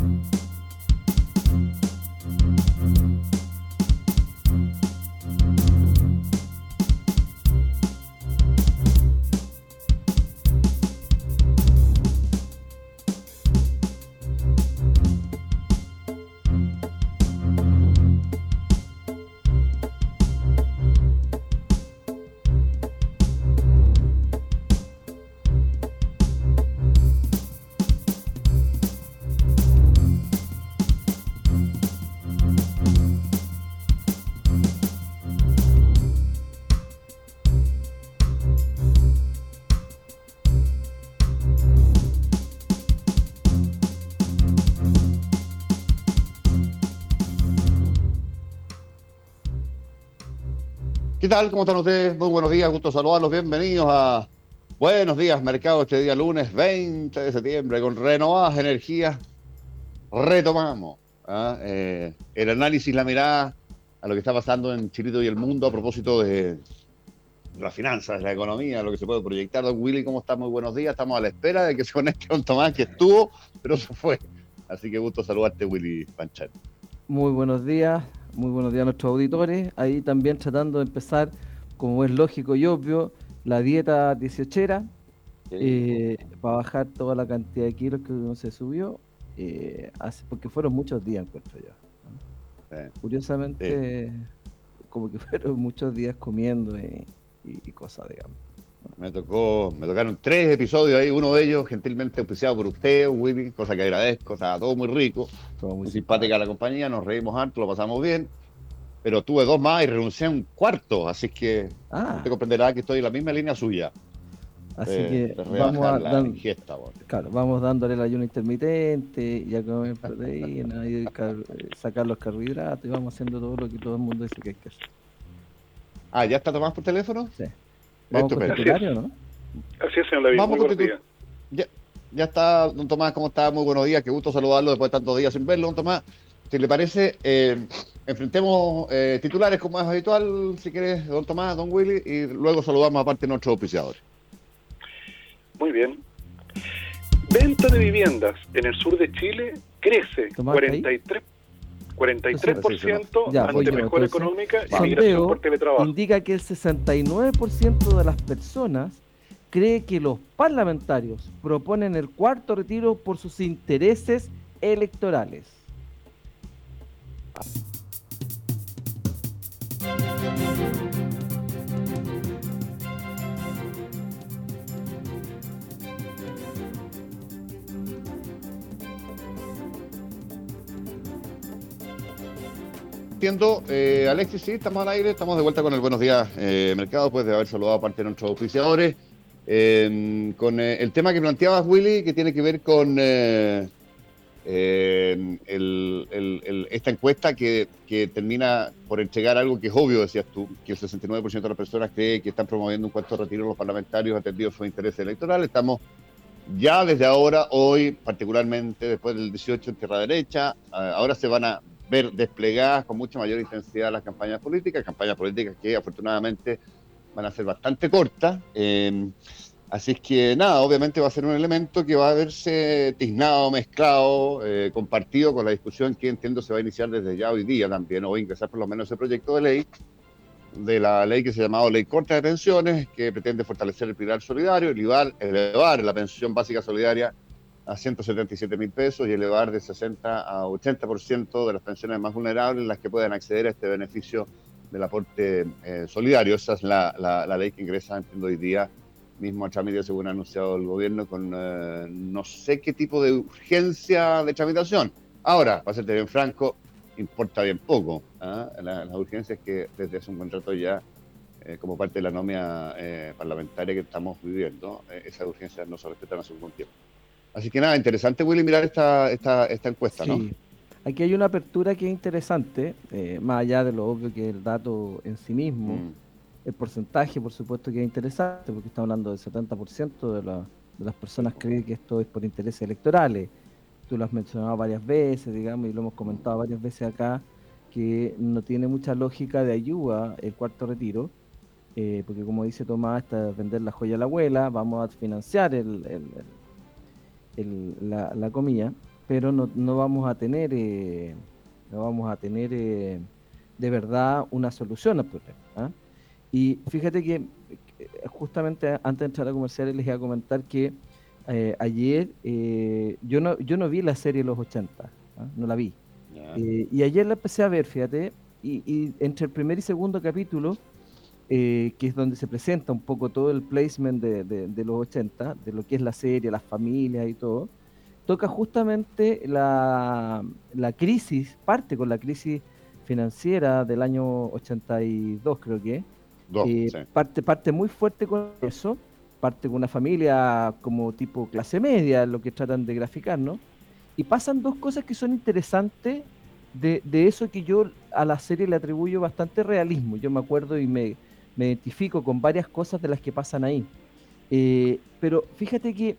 you ¿Qué tal? ¿Cómo están ustedes? Muy buenos días, gusto saludarlos. Bienvenidos a Buenos Días Mercado este día lunes 20 de septiembre con renovadas energías. Retomamos ¿ah? eh, el análisis, la mirada a lo que está pasando en Chilito y el mundo a propósito de las finanzas, de la economía, lo que se puede proyectar. Don Willy, ¿cómo está? Muy buenos días. Estamos a la espera de que se conecte Don Tomás, que estuvo, pero se fue. Así que gusto saludarte, Willy Panchat. Muy buenos días, muy buenos días a nuestros auditores. Ahí también tratando de empezar, como es lógico y obvio, la dieta dieciochera eh, para bajar toda la cantidad de kilos que uno se subió, eh, porque fueron muchos días, encuentro yo. Curiosamente, como que fueron muchos días comiendo y, y cosas, digamos. Me tocó, me tocaron tres episodios ahí, uno de ellos gentilmente auspiciado por usted, Willy, cosa que agradezco, o sea, todo muy rico, todo muy simpática la compañía, nos reímos harto, lo pasamos bien, pero tuve dos más y renuncié a un cuarto, así que ah. usted comprenderá que estoy en la misma línea suya. Así que vamos a la ingesta, claro, vamos dándole el ayuno intermitente, ya comer proteína, y sacar los carbohidratos y vamos haciendo todo lo que todo el mundo dice que hay que hacer. Ah, ¿ya está Tomás por teléfono? Sí. ¿Vamos con ¿no? Así es, señor David. Vamos Muy buenos Ya, ya está, don Tomás, ¿cómo está? Muy buenos días, qué gusto saludarlo después de tantos días sin verlo, don Tomás. Si le parece, eh, enfrentemos eh, titulares como es habitual, si quieres, don Tomás, don Willy, y luego saludamos aparte a nuestros auspiciadores. Muy bien. Venta de viviendas en el sur de Chile crece 43 43% ya, ante mejor económica y migración por teletrabajo. Indica que el 69% de las personas cree que los parlamentarios proponen el cuarto retiro por sus intereses electorales. Entiendo, eh, Alexis, sí, estamos al aire, estamos de vuelta con el Buenos Días eh, Mercado, después de haber saludado a parte de nuestros oficiadores. Em, con eh, el tema que planteabas, Willy, que tiene que ver con em, esta encuesta que, termina por entregar algo que es obvio, decías tú, que el 69% de las personas cree que están promoviendo un cuarto retiro de los parlamentarios atendidos su interés electoral. Estamos ya desde ahora, hoy, particularmente después del 18 en tierra derecha, ahora se van a ver desplegadas con mucha mayor intensidad las campañas políticas, campañas políticas que afortunadamente van a ser bastante cortas. Eh, así es que nada, obviamente va a ser un elemento que va a verse tiznado, mezclado, eh, compartido con la discusión que entiendo se va a iniciar desde ya hoy día también, o ingresar por lo menos ese proyecto de ley de la ley que se ha llamado Ley Corta de Pensiones, que pretende fortalecer el pilar solidario, elevar, elevar la pensión básica solidaria a 177 mil pesos y elevar de 60 a 80% de las pensiones más vulnerables las que puedan acceder a este beneficio del aporte eh, solidario. Esa es la, la, ley que ingresa, hoy día mismo a trámite, según ha anunciado el gobierno, con eh, no sé qué tipo de urgencia de tramitación. Ahora, para serte bien franco, importa bien poco. ¿ah? Las, urgencias que desde hace un contrato ya, eh, como parte de la nomia parlamentaria que estamos viviendo, esas urgencias no se respetan hace un tiempo. Así que nada, interesante, Willy, mirar esta, esta, esta encuesta, ¿no? Aquí hay una apertura que es interesante, eh, más allá de lo obvio que el dato en sí mismo. Mm. El porcentaje, por supuesto, que es interesante, porque estamos hablando del 70% de, de las personas creen que esto es por intereses electorales. Tú lo has mencionado varias veces, digamos, y lo hemos comentado varias veces acá, que no tiene mucha lógica de ayuda el cuarto retiro, eh, porque como dice Tomás, está vender la joya a la abuela, vamos a financiar el la, la, comida, pero no, no, vamos a tener, eh, no vamos a tener eh, de verdad una solución al problema. ¿ah? Y fíjate que eh, justamente antes de entrar a comerciales les iba a comentar que ayer yo, no, yo no vi la serie Los 80, ¿ah? no la vi. y ayer la empecé a ver, fíjate, y, y entre el primer y segundo capítulo eh, que es donde se presenta un poco todo el placement de, de, los 80, de lo que es la serie, las familias y todo, toca justamente la, la crisis, parte con la crisis financiera del año 82, creo que. Eh, parte, parte muy fuerte con eso, parte con una familia como tipo clase media, lo que tratan de graficar, ¿no? Y pasan dos cosas que son interesantes de, de eso que yo a la serie le atribuyo bastante realismo. Yo me acuerdo y me, me identifico con varias cosas de las que pasan ahí. Eh, pero fíjate que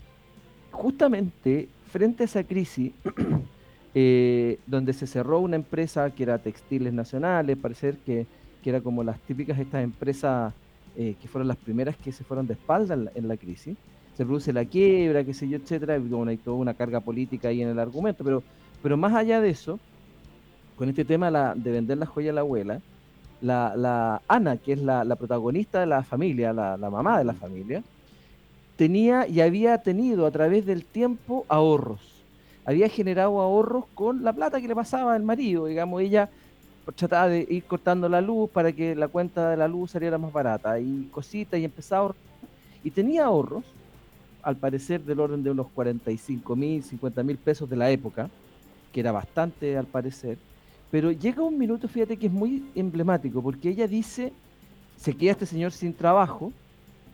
justamente frente a esa crisis, eh, donde se cerró una empresa que era Textiles Nacionales, parecer que, que era como las típicas estas empresas eh, que fueron las primeras que se fueron de espalda en la, crisis, se produce la quiebra, qué sé yo, etcétera, y hay toda una carga política ahí en el argumento, pero, pero más allá de eso, con este tema de vender la joya a la abuela, la, la Ana, que es la, protagonista de la familia, la, mamá de la familia, tenía y había tenido a través del tiempo ahorros. Había generado ahorros con la plata que le pasaba al marido. Digamos, ella trataba de ir cortando la luz para que la cuenta de la luz saliera más barata y cositas y empezaba Y tenía ahorros, al parecer del orden de unos 45 mil, 50 mil pesos de la época, que era bastante al parecer pero llega un minuto, fíjate que es muy emblemático, porque ella dice, se queda este señor sin trabajo,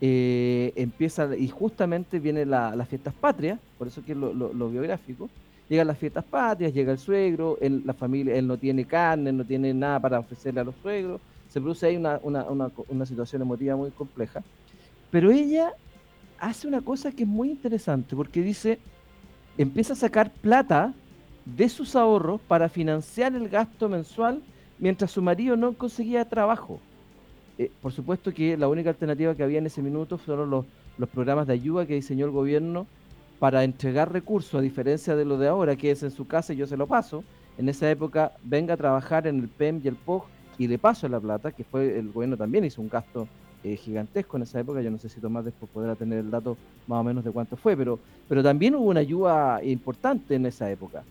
eh, empieza, y justamente viene las fiestas patrias, por eso que es lo, biográfico, llegan las fiestas patrias, llega el suegro, él, la familia, él no tiene carne, no tiene nada para ofrecerle a los suegros, se produce ahí una, una, una, una situación emotiva muy compleja, pero ella hace una cosa que es muy interesante, porque dice, empieza a sacar plata de sus ahorros para financiar el gasto mensual mientras su marido no conseguía trabajo. Eh, por supuesto que la única alternativa que había en ese minuto fueron los, los programas de ayuda que diseñó el gobierno para entregar recursos, a diferencia de lo de ahora, que es en su casa y yo se lo paso. En esa época, venga a trabajar en el PEM y el POG y le paso la plata, que fue el gobierno también hizo un gasto eh, gigantesco en esa época. Yo no sé si Tomás después podrá tener el dato más o menos de cuánto fue, pero, pero también hubo una ayuda importante en esa época.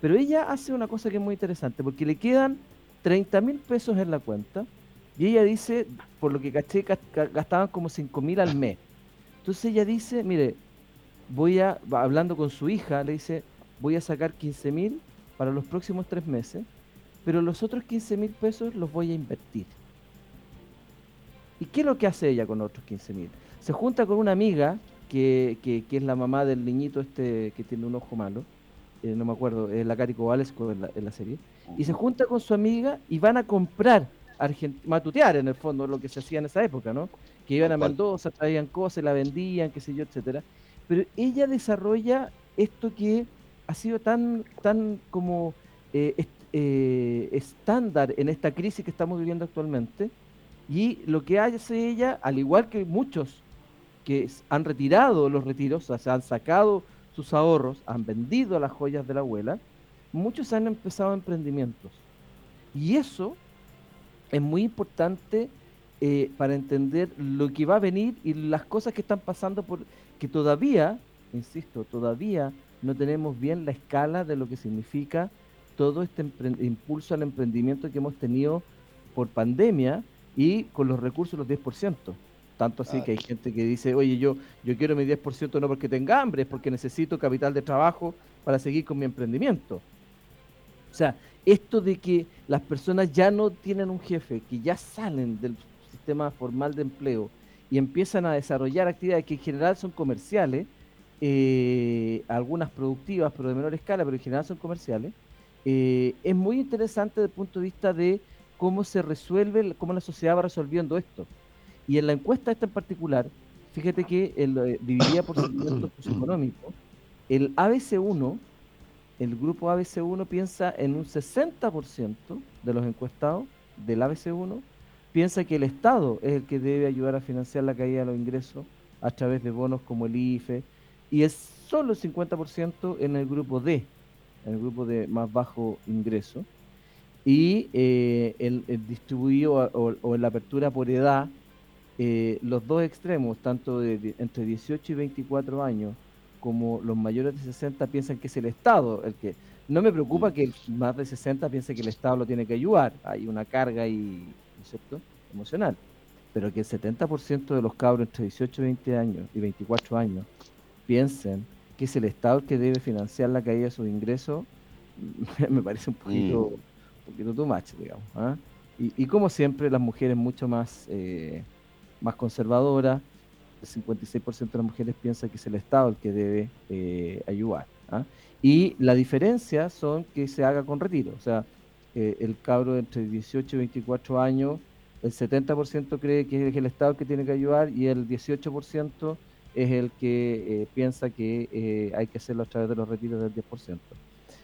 Pero ella hace una cosa que es muy interesante, porque le quedan 30 mil pesos en la cuenta y ella dice, por lo que caché, gastaban como 5 mil al mes. Entonces ella dice, mire, voy a, hablando con su hija, le dice, voy a sacar 15 mil para los próximos tres meses, pero los otros 15 mil pesos los voy a invertir. ¿Y qué es lo que hace ella con otros 15 mil? Se junta con una amiga que, que, es la mamá del niñito este que tiene un ojo malo, eh, no me acuerdo, es la Cari Cobales en la, serie, y se junta con su amiga y van a comprar, matutear en el fondo, lo que se hacía en esa época, ¿no? Que iban a Mendoza, traían cosas, la vendían, qué sé yo, etcétera. Pero ella desarrolla esto que ha sido tan, tan como eh, eh, estándar en esta crisis que estamos viviendo actualmente, y lo que hace ella, al igual que muchos que han retirado los retiros, o sea, se han sacado sus ahorros, han vendido las joyas de la abuela, muchos han empezado emprendimientos. Y eso es muy importante eh, para entender lo que va a venir y las cosas que están pasando, por que todavía, insisto, todavía no tenemos bien la escala de lo que significa todo este impulso al emprendimiento que hemos tenido por pandemia y con los recursos los 10%. Tanto así que hay gente que dice, oye, yo, yo quiero mi 10% no porque tenga hambre, es porque necesito capital de trabajo para seguir con mi emprendimiento. O sea, esto de que las personas ya no tienen un jefe, que ya salen del sistema formal de empleo y empiezan a desarrollar actividades que en general son comerciales, eh, algunas productivas, pero de menor escala, pero en general son comerciales, eh, es muy interesante desde el punto de vista de cómo se resuelve, cómo la sociedad va resolviendo esto. Y en la encuesta esta en particular, fíjate que el, eh, dividida por segmentos socioeconómicos, el ABC1, el grupo ABC1 piensa en un 60% de los encuestados del ABC1, piensa que el Estado es el que debe ayudar a financiar la caída de los ingresos a través de bonos como el IFE, y es solo el 50% en el grupo D, en el grupo de más bajo ingreso, y eh, el, distribuido o, en la apertura por edad, eh, los dos extremos, tanto de, entre 18 y 24 años, como los mayores de 60 piensan que es el Estado el que... No me preocupa que el más de 60 piense que el Estado lo tiene que ayudar, hay una carga y, ¿cierto? emocional, pero que el 70% de los cabros entre 18 y 20 años y 24 años piensen que es el Estado el que debe financiar la caída de sus ingresos, me parece un poquito, mm. un poquito too much, digamos. ¿ah? Y, como siempre, las mujeres mucho más, eh, más conservadoras, el 56% de las mujeres piensa que es el Estado el que debe eh, ayudar. ¿ah? Y la diferencia son que se haga con retiro. O sea, eh, el cabro entre 18 y 24 años, el 70% cree que es el Estado el que tiene que ayudar y el 18% es el que eh, piensa que hay que hacerlo a través de los retiros del 10%.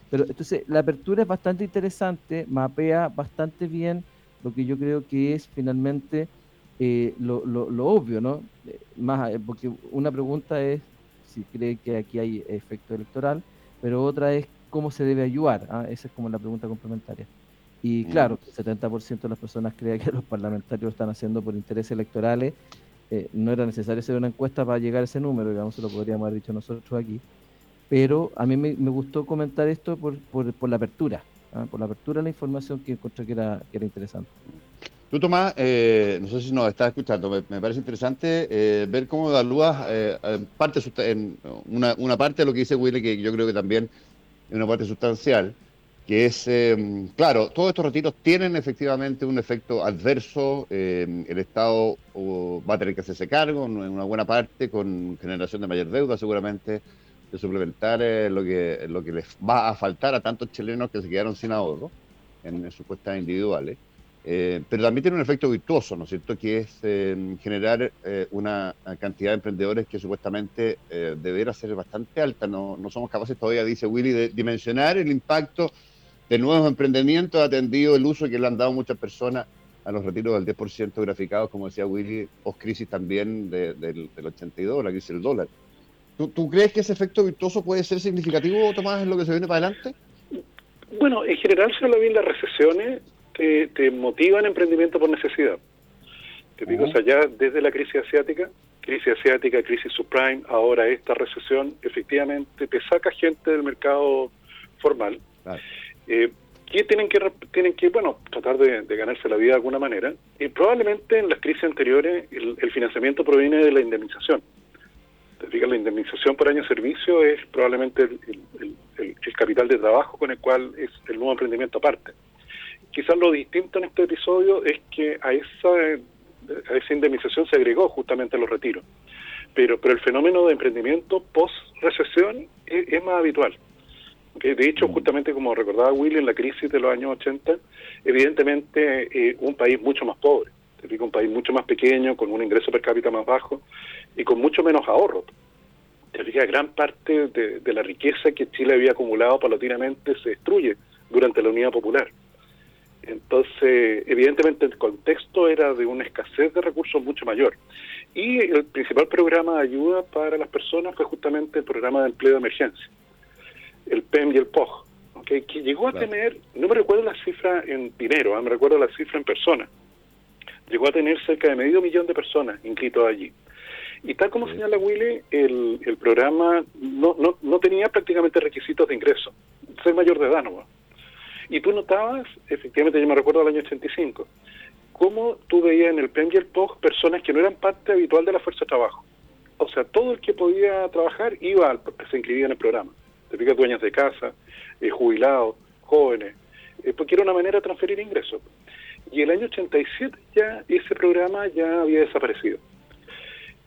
Pero entonces la apertura es bastante interesante, mapea bastante bien lo que yo creo que es finalmente eh, lo, lo, obvio, ¿no? Más, porque una pregunta es si cree que aquí hay efecto electoral, pero otra es cómo se debe ayudar. ¿ah? Esa es como la pregunta complementaria. Y mm. claro, el 70% de las personas cree que los parlamentarios lo están haciendo por intereses electorales eh, no era necesario hacer una encuesta para llegar a ese número, digamos, se lo podríamos haber dicho nosotros aquí. Pero a mí me, gustó comentar esto por, por, la apertura, ¿ah? por la apertura de la información que encontré que era, que era interesante. Tú, Tomás, eh, no sé si nos estás escuchando, me, parece interesante eh, ver cómo evalúas parte, en una, parte de lo que dice Willy, que yo creo que también es una parte sustancial, que es, em, claro, todos estos retiros tienen efectivamente un efecto adverso, em, el Estado va a tener que hacerse cargo en una buena parte con generación de mayor deuda seguramente, de suplementar eh, lo, que, lo que les va a faltar a tantos chilenos que se quedaron sin ahorro en, sus cuestas individuales. Eh, pero también tiene un efecto virtuoso, ¿no es cierto?, que es em, generar eh, una cantidad de emprendedores que supuestamente deberá ser bastante alta. No, no somos capaces todavía, dice Willy, de dimensionar el impacto de nuevos emprendimientos atendido el uso que le han dado muchas personas a los retiros del 10% graficados, como decía Willy, post-crisis también del, del, 82, la crisis del dólar. ¿Tú, crees que ese efecto virtuoso puede ser significativo, Tomás, en lo que se viene para adelante? Bueno, en general se habla bien las recesiones, te, te motivan emprendimiento por necesidad. Te digo, o sea, ya desde la crisis asiática, crisis asiática, crisis subprime, ahora esta recesión, efectivamente te saca gente del mercado formal. Claro. Eh, que tienen que tienen que bueno tratar de, ganarse la vida de alguna manera. Y probablemente en las crisis anteriores el, financiamiento proviene de la indemnización. Te la indemnización por año de servicio es probablemente el, capital de trabajo con el cual es el nuevo emprendimiento aparte quizás lo distinto en este episodio es que a esa a esa indemnización se agregó justamente los retiros pero pero el fenómeno de emprendimiento post recesión es más habitual de hecho, mm. justamente como recordaba Willy, en la crisis de los años 80, evidentemente eh, un país mucho más pobre, un país mucho más pequeño, con un ingreso per cápita más bajo y con mucho menos ahorro. Gran parte de, la riqueza que Chile había acumulado paulatinamente se destruye durante la Unidad Popular. Entonces, evidentemente el contexto era de una escasez de recursos mucho mayor. Y el principal programa de ayuda para las personas fue justamente el programa de empleo de emergencia el PEM y el POG, que llegó a tener, no me recuerdo la cifra en dinero, ah, me recuerdo la cifra en persona, llegó a tener cerca de medio millón de personas inscritos allí. Y tal como señala Willy, el, el programa no, no, no, tenía prácticamente requisitos de ingreso, ser mayor de edad no. Y tú notabas, efectivamente yo me recuerdo del año 85, cómo tú veías en el PEN y el POG personas que no eran parte habitual de la fuerza de trabajo. O sea, todo el que podía trabajar iba, al, se inscribía en el programa. Te fijas, dueñas de casa, eh, jubilados, jóvenes, eh, porque era una manera de transferir ingresos. Y el año 87 ya ese programa ya había desaparecido.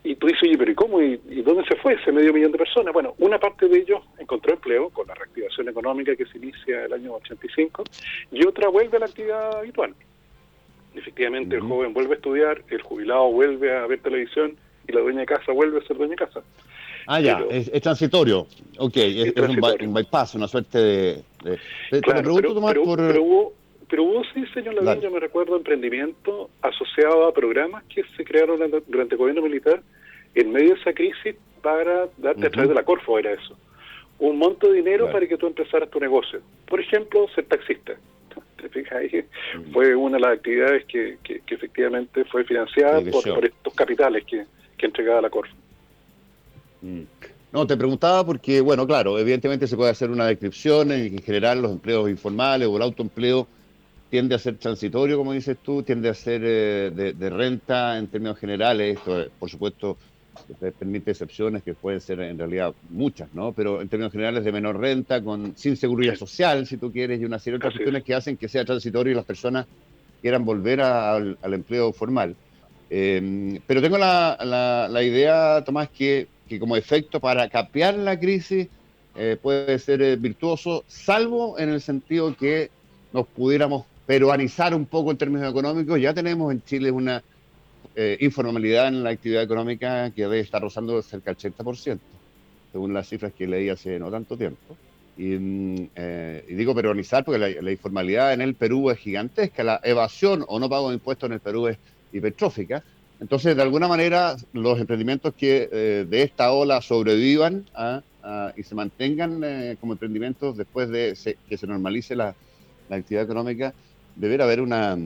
Y tú dices, oye, pero ¿y cómo? ¿Y, dónde se fue ese medio millón de personas? Bueno, una parte de ellos encontró empleo con la reactivación económica que se inicia el año 85 y otra vuelve a la actividad habitual. Efectivamente, el joven vuelve a estudiar, el jubilado vuelve a ver televisión y la dueña de casa vuelve a ser dueña de casa. Ah, ya, es, transitorio. Ok, es, Un, bypass, una suerte de... claro, pero, por... pero, hubo, pero hubo, sí, señor Lavín, yo me recuerdo emprendimiento asociado a programas que se crearon durante el gobierno militar en medio de esa crisis para darte a través de la Corfo, era eso. Un monto de dinero para que tú empezaras tu negocio. Por ejemplo, ser taxista. Fue una de las actividades que, que, efectivamente fue financiada por, estos capitales que, que entregaba la Corfo. Mm. No, te preguntaba porque, bueno, claro, evidentemente se puede hacer una descripción, en general los empleos informales o el autoempleo tiende a ser transitorio, como dices tú, tiende a ser eh, de, renta en términos generales, esto por supuesto permite excepciones que pueden ser en realidad muchas, ¿no? Pero en términos generales de menor renta, con sin seguridad social, si tú quieres, y una serie de otras cuestiones que hacen que sea transitorio y las personas quieran volver al, empleo formal. Eh, pero tengo la, la idea, Tomás, que que como efecto para capear la crisis eh, puede ser eh, virtuoso, salvo en el sentido que nos pudiéramos peruanizar un poco en términos económicos. Ya tenemos en Chile una eh, informalidad en la actividad económica que debe estar rozando cerca del 80%, según las cifras que leí hace no tanto tiempo. Y, mm, digo peruanizar porque la, informalidad en el Perú es gigantesca, la evasión o no pago de impuestos en el Perú es hipertrófica. Entonces, de alguna manera, los emprendimientos que eh, de esta ola sobrevivan ¿ah? ¿Ah? y se mantengan eh, como emprendimientos después de que se normalice la, actividad económica, deberá haber una,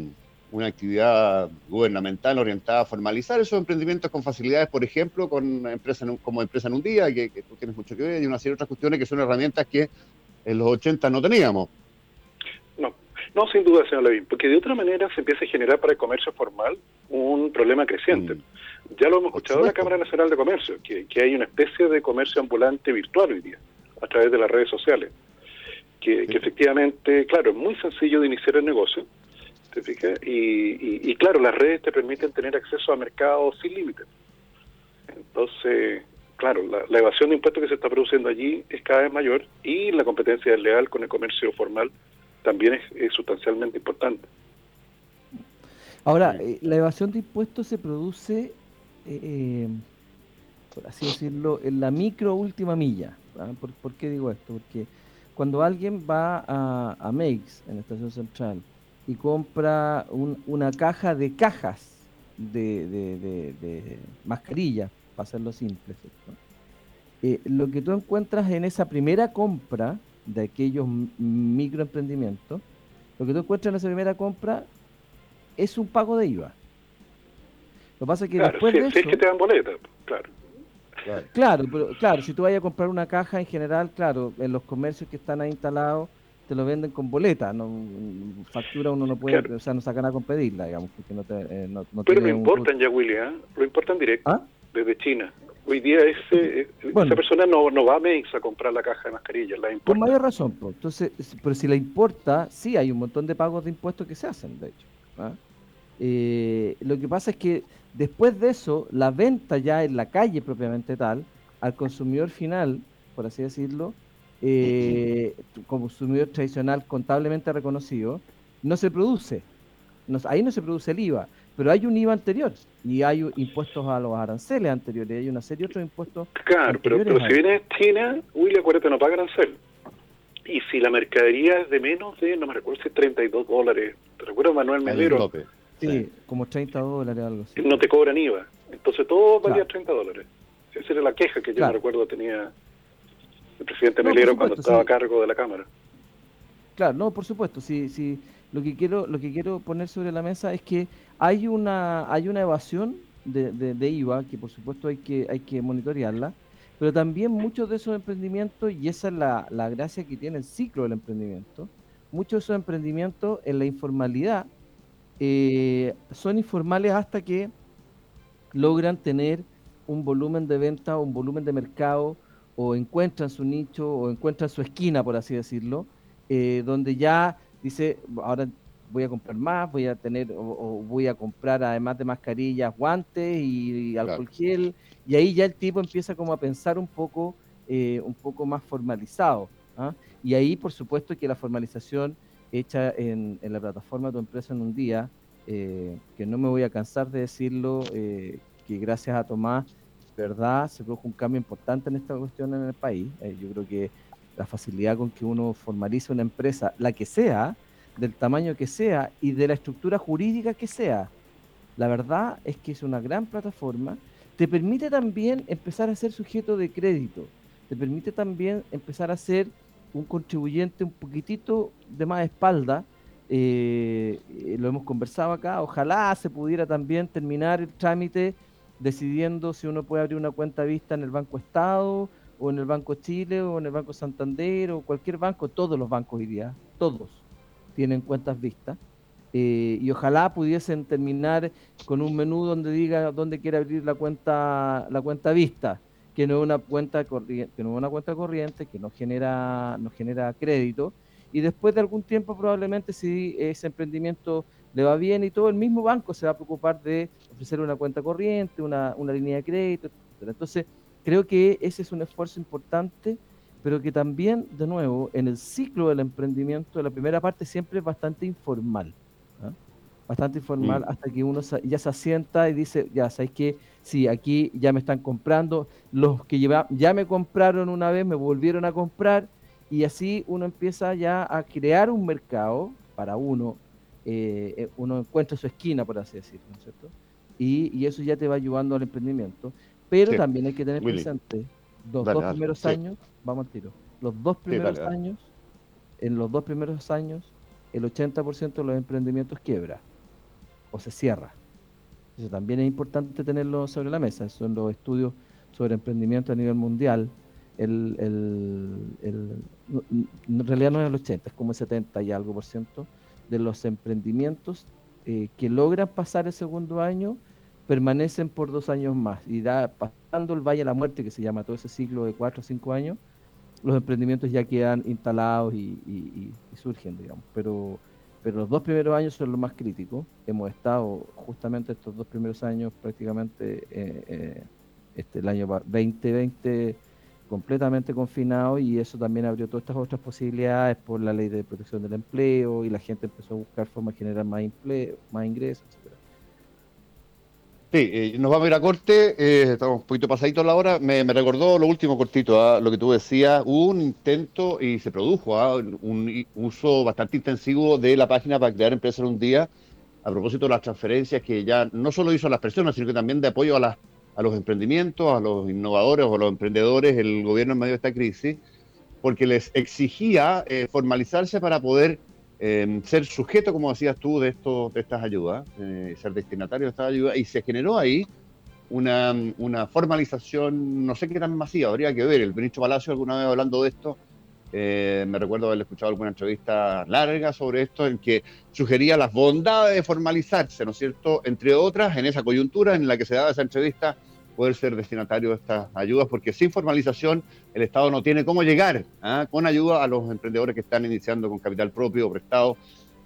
actividad gubernamental orientada a formalizar esos emprendimientos con facilidades, por ejemplo, con empresa como empresa en un día, que, que tú tienes mucho que ver, y una serie de otras cuestiones que son herramientas que en los 80 no teníamos. No, no, sin duda, señor Levin, porque de otra manera se empieza a generar para el comercio formal un problema creciente. Mm. Ya lo hemos escuchado en la Cámara Nacional de Comercio, que, hay una especie de comercio ambulante virtual hoy día, a través de las redes sociales. Que, efectivamente, claro, es muy sencillo de iniciar el negocio, ¿te fijas? Y, y, claro, las redes te permiten tener acceso a mercados sin límites. Entonces, claro, la, la, evasión de impuestos que se está produciendo allí es cada vez mayor y la competencia desleal con el comercio formal también es, sustancialmente importante. Ahora, eh, la evasión de impuestos se produce, eh, eh, por así decirlo, en la micro última milla. ¿ah? ¿Por, qué digo esto? Porque cuando alguien va a, a Meix, en la estación central, y compra una caja de cajas de, de, mascarillas, para hacerlo simple, lo que tú encuentras en esa primera compra de aquellos microemprendimientos, lo que tú encuentras en esa primera compra es un pago de IVA. Lo que pasa es que después de eso... es que te dan boleta, claro. Claro. pero claro, si tú vayas a comprar una caja en general, claro, en los comercios que están ahí instalados te lo venden con boleta, no factura uno no puede, o sea, no sacan a con pedirla, digamos, porque no te eh, no, Pero lo importan ya, William, ¿eh? lo importan directo ¿Ah? desde China. Hoy día ese, esa persona no, no va a Mex a comprar la caja de mascarillas, la importa. Con mayor razón, entonces, pero si la importa, sí hay un montón de pagos de impuestos que se hacen, de hecho. ¿ah? Eh, lo que pasa es que después de eso, la venta ya en la calle propiamente tal, al consumidor final, por así decirlo, eh, consumidor tradicional contablemente reconocido, no se produce. ahí no se produce el IVA. Pero hay un IVA anterior y hay impuestos a los aranceles anteriores, hay una serie de otros impuestos. Claro, pero, si viene China, Willy, acuérdate, no paga arancel. Y si la mercadería es de menos de, no me recuerdo si 32 dólares, ¿te recuerdo Manuel Melero? Sí, como 30 dólares, algo así. No te cobran IVA. Entonces todo valía 30 dólares. Esa era la queja que yo me recuerdo tenía el presidente Melero cuando estaba a cargo de la Cámara. Claro, no, por supuesto. Sí, sí. Lo que quiero, lo que quiero poner sobre la mesa es que hay una, hay una evasión de, de, IVA que por supuesto hay que, hay que monitorearla, pero también muchos de esos emprendimientos, y esa es la, la gracia que tiene el ciclo del emprendimiento, muchos de esos emprendimientos en la informalidad eh, son informales hasta que logran tener un volumen de venta, un volumen de mercado, o encuentran su nicho, o encuentran su esquina, por así decirlo, eh, donde ya dice, ahora voy a comprar más, voy a tener, o, voy a comprar además de mascarillas, guantes y, alcohol gel, y ahí ya el tipo empieza como a pensar un poco, eh, un poco más formalizado. ¿ah? Y ahí, por supuesto, que la formalización hecha en, la plataforma tu empresa en un día, eh, que no me voy a cansar de decirlo, eh, que gracias a Tomás, verdad, se produjo un cambio importante en esta cuestión en el país. yo creo que la facilidad con que uno formaliza una empresa, la que sea, del tamaño que sea y de la estructura jurídica que sea. La verdad es que es una gran plataforma. Te permite también empezar a ser sujeto de crédito. Te permite también empezar a ser un contribuyente un poquitito de más espalda. Eh, eh, lo hemos conversado acá. Ojalá se pudiera también terminar el trámite decidiendo si uno puede abrir una cuenta vista en el Banco Estado o en el Banco Chile o en el Banco Santander o cualquier banco. Todos los bancos iría, todos tienen cuentas vistas. Eh, y ojalá pudiesen terminar con un menú donde diga dónde quiere abrir la cuenta la cuenta vista que no es una cuenta corriente que no es una cuenta corriente que no genera no genera crédito y después de algún tiempo probablemente si ese emprendimiento le va bien y todo el mismo banco se va a preocupar de ofrecer una cuenta corriente una, una línea de crédito entonces creo que ese es un esfuerzo importante pero que también, de nuevo, en el ciclo del emprendimiento, la primera parte siempre es bastante informal. ¿ah? Bastante informal mm. hasta que uno ya se asienta y dice, ya sabéis que sí, aquí ya me están comprando, los que lleva, ya me compraron una vez, me volvieron a comprar, y así uno empieza ya a crear un mercado para uno, eh, eh, uno encuentra su esquina, por así decirlo, ¿no es cierto? Y, eso ya te va ayudando al emprendimiento. Pero también hay que tener presente los dos primeros años, vamos al tiro, los dos primeros años, en los dos primeros años, el 80% de los emprendimientos quiebra o se cierra. También es importante tenerlo sobre la mesa. Son los estudios sobre emprendimiento a nivel mundial. El, en realidad no es el 80, es como el 70 y algo por ciento de los emprendimientos eh, que logran pasar el segundo año permanecen por dos años más y pasando el Valle de la Muerte, que se llama todo ese ciclo de cuatro o cinco años, los emprendimientos ya quedan instalados y, surgen, digamos. Pero, pero los dos primeros años son los más críticos. Hemos estado justamente estos dos primeros años prácticamente eh, eh, este, el año 2020 completamente confinado y eso también abrió todas estas otras posibilidades por la ley de protección del empleo y la gente empezó a buscar formas de generar más empleo, más ingresos, Sí, eh, nos vamos a ir a corte, eh, estamos un poquito pasaditos la hora. Me, recordó lo último cortito, ¿ah? lo que tú decías, hubo un intento y se produjo ¿ah? un uso bastante intensivo de la página para crear empresas un día, a propósito de las transferencias que ya no solo hizo a las personas, sino que también de apoyo a, a los emprendimientos, a los innovadores o a los emprendedores, el gobierno en medio de esta crisis, porque les exigía eh, formalizarse para poder Em, ser sujeto, como decías tú, de, esto, de estas ayudas, eh, ser destinatario de estas ayudas, y se generó ahí una, una, formalización, no sé qué tan masiva, habría que ver. El ministro Palacio alguna vez hablando de esto, eh, me recuerdo haber escuchado alguna entrevista larga sobre esto, en que sugería las bondades de formalizarse, ¿no es cierto? Entre otras, en esa coyuntura en la que se daba esa entrevista, poder ser destinatario de estas ayudas, porque sin formalización el Estado no tiene cómo llegar ¿ah? con ayuda a los emprendedores que están iniciando con capital propio o prestado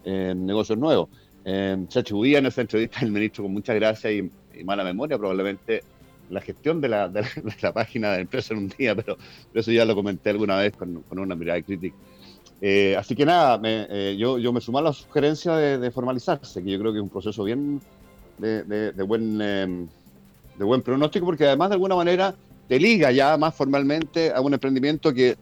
en negocios nuevos. Eh, se atribuía en esa entrevista el ministro con mucha gracia y, mala memoria probablemente la gestión de la, de la, página de empresa en un día, pero, eso ya lo comenté alguna vez con, una mirada crítica. Eh, así que nada, eh, yo, yo me sumo a la sugerencia de, formalizarse, que yo creo que es un proceso bien de, buen de buen pronóstico, porque además de alguna manera te liga ya más formalmente a un emprendimiento que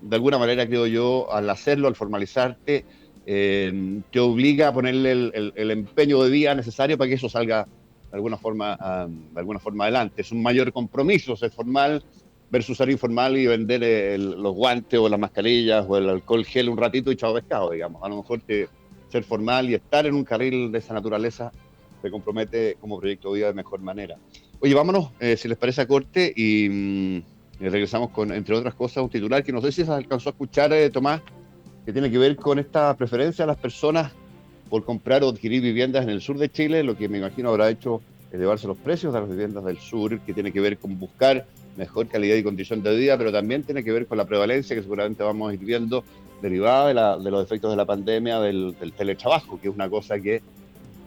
de alguna manera creo yo, al hacerlo, al formalizarte, eh, te obliga a ponerle el, empeño de día necesario para que eso salga de alguna forma, de alguna forma adelante. Es un mayor compromiso ser formal versus ser informal y vender los guantes o las mascarillas o el alcohol gel un ratito y chao pescado, digamos. A lo mejor ser formal y estar en un carril de esa naturaleza se compromete como proyecto de vida de mejor manera. Oye, vámonos, eh, si les parece a corte, y, mm, regresamos con, entre otras cosas, un titular que no sé si se alcanzó a escuchar, eh, Tomás, que tiene que ver con esta preferencia de las personas por comprar o adquirir viviendas en el sur de Chile, lo que me imagino habrá hecho elevarse los precios de las viviendas del sur, que tiene que ver con buscar mejor calidad y condición de vida, pero también tiene que ver con la prevalencia que seguramente vamos a ir viendo derivada de, los efectos de la pandemia del, teletrabajo, que es una cosa que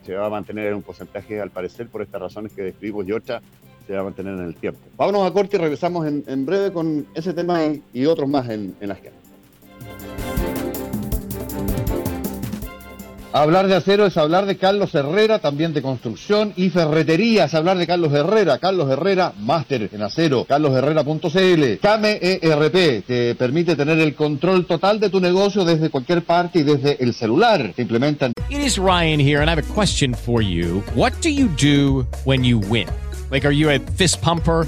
se va a mantener en un porcentaje, al parecer, por estas razones que describimos y otras, se va a mantener en el tiempo. Vámonos a corte y regresamos en, breve con ese tema y, otros más en, en la esquina. Hablar de acero es hablar de Carlos Herrera, también de construcción y ferretería, es hablar de Carlos Herrera. Carlos Herrera, máster en acero. carlosherrera.cl. Came ERP, que permite tener el control total de tu negocio desde cualquier parte y desde el celular. Se implementan. It is Ryan here and I have a question for you. What do you do when you win? Like, are you a fist pumper?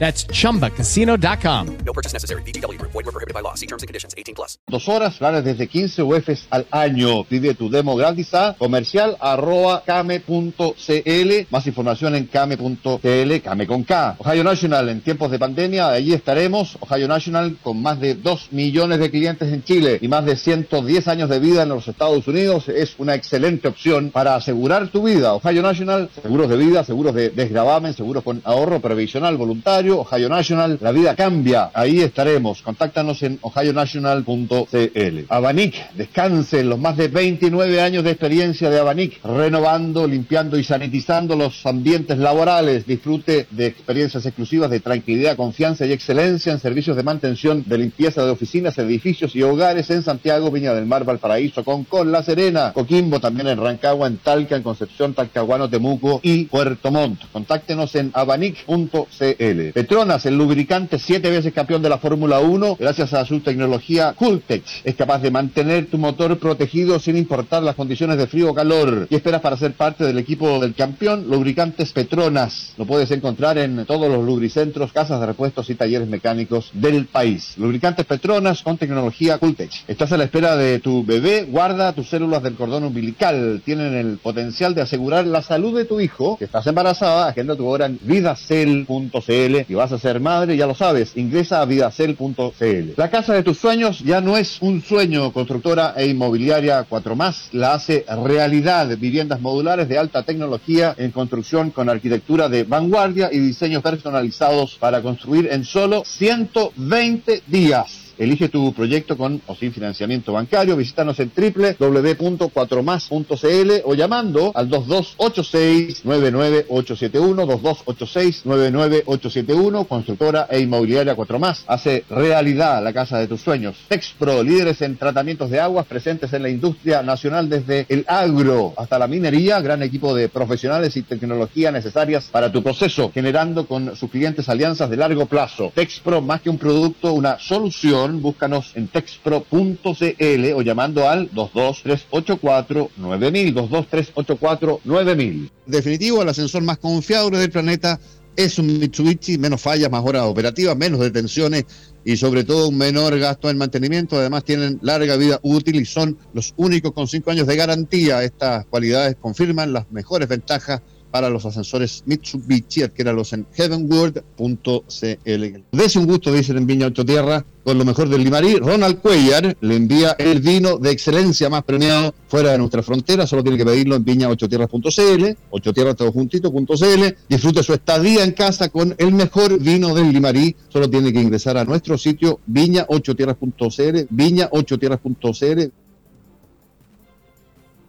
That's chumbacasino.com. No purchase necessary. BGW. Void were prohibited by law. See terms and conditions 18 plus. Dos horas, planes desde 15 UFs al año. Pide tu demo gratis a comercial arroba came.cl. Más información en came.cl, came con K. Ohio National en tiempos de pandemia, allí estaremos. Ohio National con más de 2 millones de clientes en Chile y más de 110 años de vida en los Estados Unidos es una excelente opción para asegurar tu vida. Ohio National, seguros de vida, seguros de desgravamen, seguros con ahorro previsional voluntario Ohio National, la vida cambia. Ahí estaremos. Contáctanos en ohionational.cl. Abanic, descanse los más de 29 años de experiencia de Abanic, renovando, limpiando y sanitizando los ambientes laborales. Disfrute de experiencias exclusivas de tranquilidad, confianza y excelencia en servicios de mantención de limpieza de oficinas, edificios y hogares en Santiago, Viña del Mar, Valparaíso, Concón, La Serena, Coquimbo, también en Rancagua, en Talca, en Concepción, Talcahuano, Temuco y Puerto Montt. Contáctenos en abanic.cl. Petronas, el lubricante siete veces campeón de la Fórmula 1, gracias a su tecnología Cooltech, es capaz de mantener tu motor protegido sin importar las condiciones de frío o calor. ¿Y esperas para ser parte del equipo del campeón? Lubricantes Petronas. Lo puedes encontrar en todos los lubricentros, casas de repuestos y talleres mecánicos del país. Lubricantes Petronas con tecnología Cooltech. Estás a la espera de tu bebé, guarda tus células del cordón umbilical. Tienen el potencial de asegurar la salud de tu hijo. Estás embarazada, agenda tu hora en vidacel.cl y vas a ser madre, ya lo sabes, ingresa a vidacel.cl. La casa de tus sueños ya no es un sueño, constructora e inmobiliaria 4 más, la hace realidad. Viviendas modulares de alta tecnología en construcción con arquitectura de vanguardia y diseños personalizados para construir en solo 120 días. Elige tu proyecto con o sin financiamiento bancario. Visítanos en www.4más.cl o llamando al 2286-99871, 2286-99871, constructora e inmobiliaria 4 más. Hace realidad la casa de tus sueños. Texpro, líderes en tratamientos de aguas presentes en la industria nacional desde el agro hasta la minería, gran equipo de profesionales y tecnología necesarias para tu proceso, generando con sus clientes alianzas de largo plazo. Texpro, más que un producto, una solución búscanos en texpro.cl o llamando al 22384-9000, 22384-9000. Definitivo, el ascensor más confiable del planeta es un Mitsubishi, menos fallas, más horas operativas, menos detenciones y sobre todo un menor gasto en mantenimiento. Además tienen larga vida útil y son los únicos con cinco años de garantía. Estas cualidades confirman las mejores ventajas para los ascensores Mitsubishi, adquiéralos en heavenworld.cl. Dese un gusto, dicen en Viña Ocho Tierra, con lo mejor del Limarí. Ronald Cuellar le envía el vino de excelencia más premiado fuera de nuestra frontera. Solo tiene que pedirlo en viñaochotierras.cl, ochotierras todo juntito.cl. Disfrute su estadía en casa con el mejor vino del Limarí. Solo tiene que ingresar a nuestro sitio viñaochotierras.cl, viñaochotierras.cl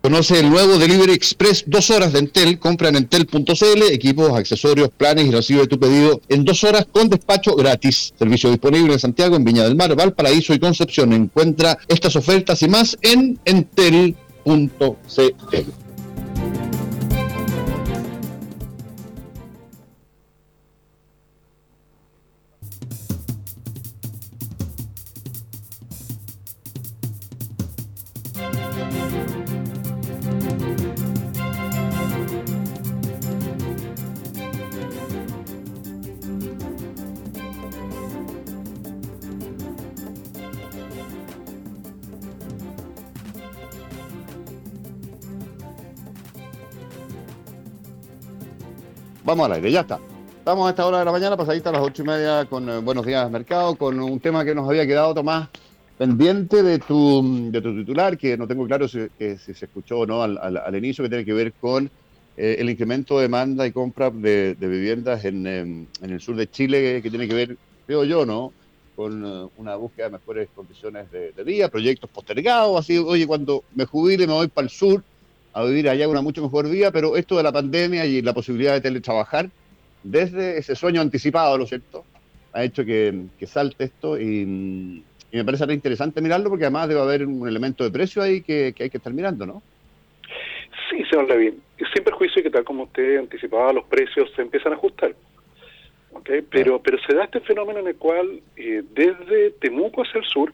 Conoce el nuevo Delivery Express, dos horas de Entel. Compra en entel.cl, equipos, accesorios, planes y recibe tu pedido en dos horas con despacho gratis. Servicio disponible en Santiago, en Viña del Mar, Valparaíso y Concepción. Encuentra estas ofertas y más en entel.cl. Vamos al aire, ya está. Estamos a esta hora de la mañana, pasadita a las ocho y media con eh, Buenos Días Mercado, con un tema que nos había quedado, Tomás, pendiente de tu, de tu titular, que no tengo claro si, se escuchó o no al, inicio, que tiene que ver con eh, el incremento de demanda y compra de, viviendas en, en, el sur de Chile, que tiene que ver, creo yo, ¿no? Con eh, una búsqueda de mejores condiciones de, de vida, proyectos postergados, así, oye, cuando me jubile me voy para el sur, a vivir allá una mucho mejor vida, pero esto de la pandemia y la posibilidad de teletrabajar, desde ese sueño anticipado, ¿lo cierto? Ha hecho que, salte esto y, me parece interesante mirarlo porque además debe haber un elemento de precio ahí que, hay que estar mirando, ¿no? Sí, señor Levin, sin perjuicio que tal como usted anticipaba, los precios se empiezan a ajustar. ¿okay? Pero, pero se da este fenómeno en el cual eh, desde Temuco hacia el sur,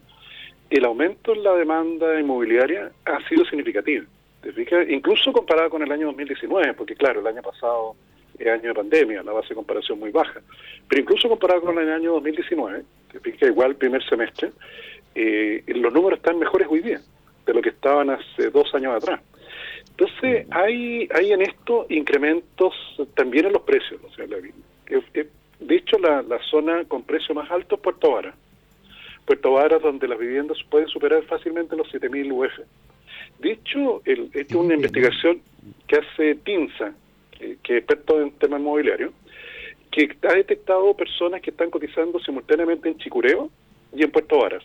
el aumento en la demanda inmobiliaria ha sido significativo. Incluso comparado con el año 2019, porque claro, el año pasado es año de pandemia, la base de comparación muy baja, pero incluso comparado con el año 2019, te igual el primer semestre, eh, los números están mejores hoy día de lo que estaban hace dos años atrás. Entonces, hay, hay en esto incrementos también en los precios. O sea, de hecho, la, la zona con precio más alto es Puerto Vara. Puerto Vara, donde las viviendas pueden superar fácilmente los 7.000 UF. De hecho, el, esta es una investigación que hace TINSA, que, es experto en temas inmobiliarios, que ha detectado personas que están cotizando simultáneamente en Chicureo y en Puerto Varas,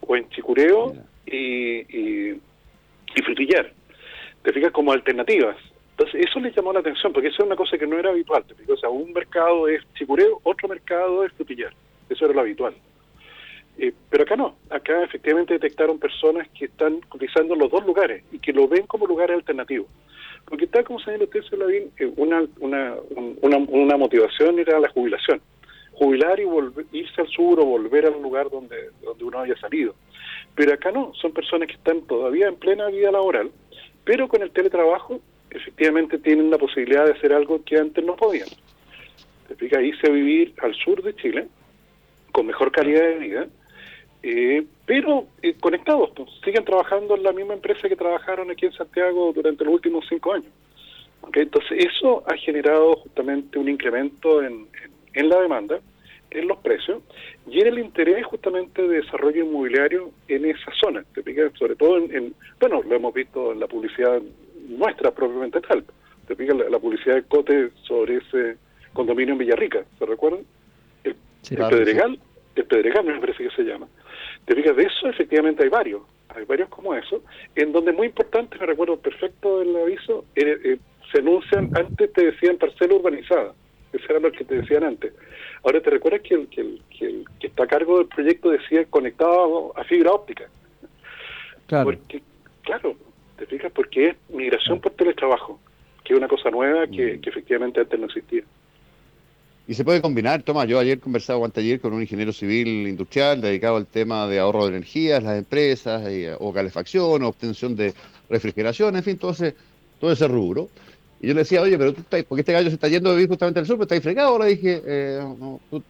o en Chicureo y, y, Frutillar. Te fijas como alternativas. Entonces, eso les llamó la atención, porque eso es una cosa que no era habitual. O sea, un mercado es Chicureo, otro mercado es Frutillar. Eso era lo habitual. Eh, pero acá no, efectivamente detectaron personas que están utilizando los dos lugares y que lo ven como lugares alternativos. Porque tal como señala usted, Lavín, eh, una, una, una, una, motivación era la jubilación. Jubilar y volver, irse al sur o volver al lugar donde, donde uno haya salido. Pero acá no, son personas que están todavía en plena vida laboral, pero con el teletrabajo efectivamente tienen la posibilidad de hacer algo que antes no podían. Te explica, irse a vivir al sur de Chile con mejor calidad de vida eh, pero eh, conectados, pues, siguen trabajando en la misma empresa que trabajaron aquí en Santiago durante los últimos cinco años. Entonces, eso ha generado justamente un incremento en, la demanda, en los precios y en el interés justamente de desarrollo inmobiliario en esa zona, sobre todo en, bueno, lo hemos visto en la publicidad nuestra propiamente tal, te pica la, publicidad de Cote sobre ese condominio en Villarrica, ¿se recuerdan? El, Pedregal, el Pedregal me parece que se llama. Te fijas, de eso efectivamente hay varios, hay varios como eso, en donde muy importante, me recuerdo perfecto del aviso, eh, eh, se anuncian, antes te decían parcela urbanizada, eso era lo que te decían antes. Ahora, ¿te recuerdas que el que, el, que, está a cargo del proyecto decía conectado a, fibra óptica? Claro. Porque, claro, te fijas, porque es migración por teletrabajo, que es una cosa nueva que, mm. que efectivamente antes no existía. Y se puede combinar, toma, yo ayer conversaba ayer con un ingeniero civil industrial dedicado al tema de ahorro de energía, las empresas, eh, o calefacción, o obtención de refrigeración, en fin, todo ese, todo ese rubro. Y yo le decía, oye, pero tú estás, porque este gallo se está yendo a vivir justamente al sur, pero está ahí fregado. Ahora dije, eh,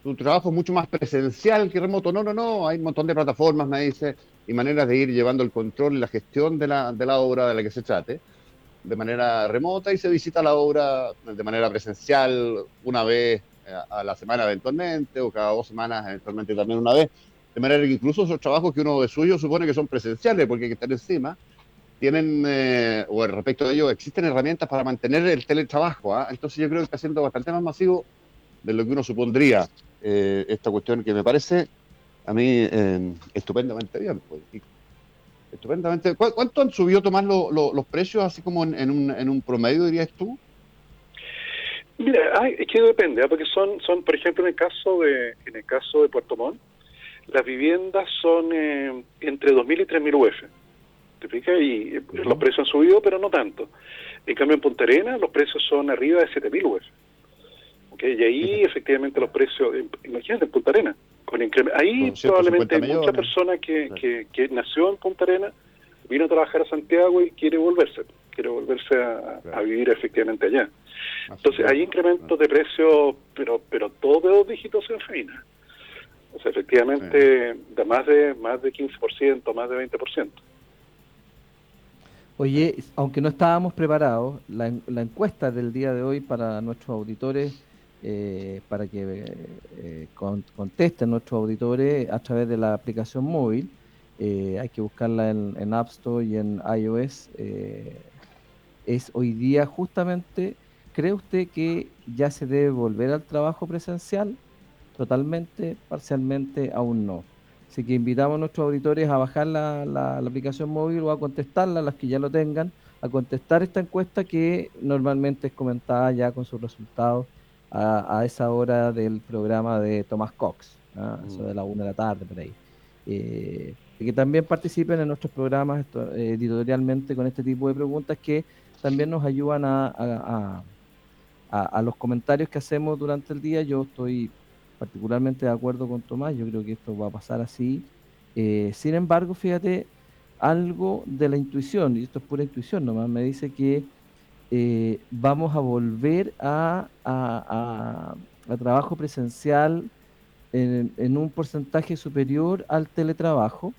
tu, trabajo es mucho más presencial que remoto. No, no, no, hay un montón de plataformas, me dice, y maneras de ir llevando el control y la gestión de la, de la obra de la que se trate de manera remota y se visita la obra de manera presencial una vez a la semana eventualmente, o cada dos semanas eventualmente también una vez. De manera que incluso esos trabajos que uno de suyo supone que son presenciales, porque hay que estar encima, tienen, eh, o respecto de ello, existen herramientas para mantener el teletrabajo. ¿ah? Entonces yo creo que está siendo bastante más masivo de lo que uno supondría eh, esta cuestión que me parece a mí eh, estupendamente bien. Pues. Estupendamente. ¿Cuánto han subido, Tomás, los precios, así como en, un, en un promedio, dirías tú? Mira, es que depende, ¿ah? porque son, son, por ejemplo, en el caso de, en el caso de Puerto Montt, las viviendas son eh, entre 2.000 y 3.000 UF. ¿Te fijas? Y eh, los precios han subido, pero no tanto. En cambio, en Punta Arena los precios son arriba de 7.000 UF. ¿Okay? Y ahí, efectivamente, los precios, imagínate, en Punta Arena, con ahí probablemente hay mucha persona que, que, nació en Punta Arena, vino a trabajar a Santiago y quiere volverse, quiere volverse a, vivir efectivamente allá. Entonces, hay incrementos de precios, pero pero todos de dos dígitos en feina. O sea, efectivamente, de más de más de 15%, más de 20%. Oye, aunque no estábamos preparados, la, la encuesta del día de hoy para nuestros auditores, eh, para que eh, contesten nuestros auditores a través de la aplicación móvil, eh, hay que buscarla en, en, App Store y en iOS, es hoy día justamente, ¿cree usted que ya se debe volver al trabajo presencial? Totalmente, parcialmente, aún no. Así que invitamos a nuestros auditores a bajar la, aplicación móvil o a contestarla, las que ya lo tengan, a contestar esta encuesta que normalmente es comentada ya con sus resultados a, esa hora del programa de Thomas Cox, eso de la una de la tarde por ahí. Eh, y que también participen en nuestros programas eh, editorialmente con este tipo de preguntas que también nos ayudan a, a, los comentarios que hacemos durante el día. Yo estoy particularmente de acuerdo con Tomás, yo creo que esto va a pasar así. Eh, sin embargo, fíjate, algo de la intuición, y esto es pura intuición nomás, me dice que eh, vamos a volver a, a, trabajo presencial en, un porcentaje superior al teletrabajo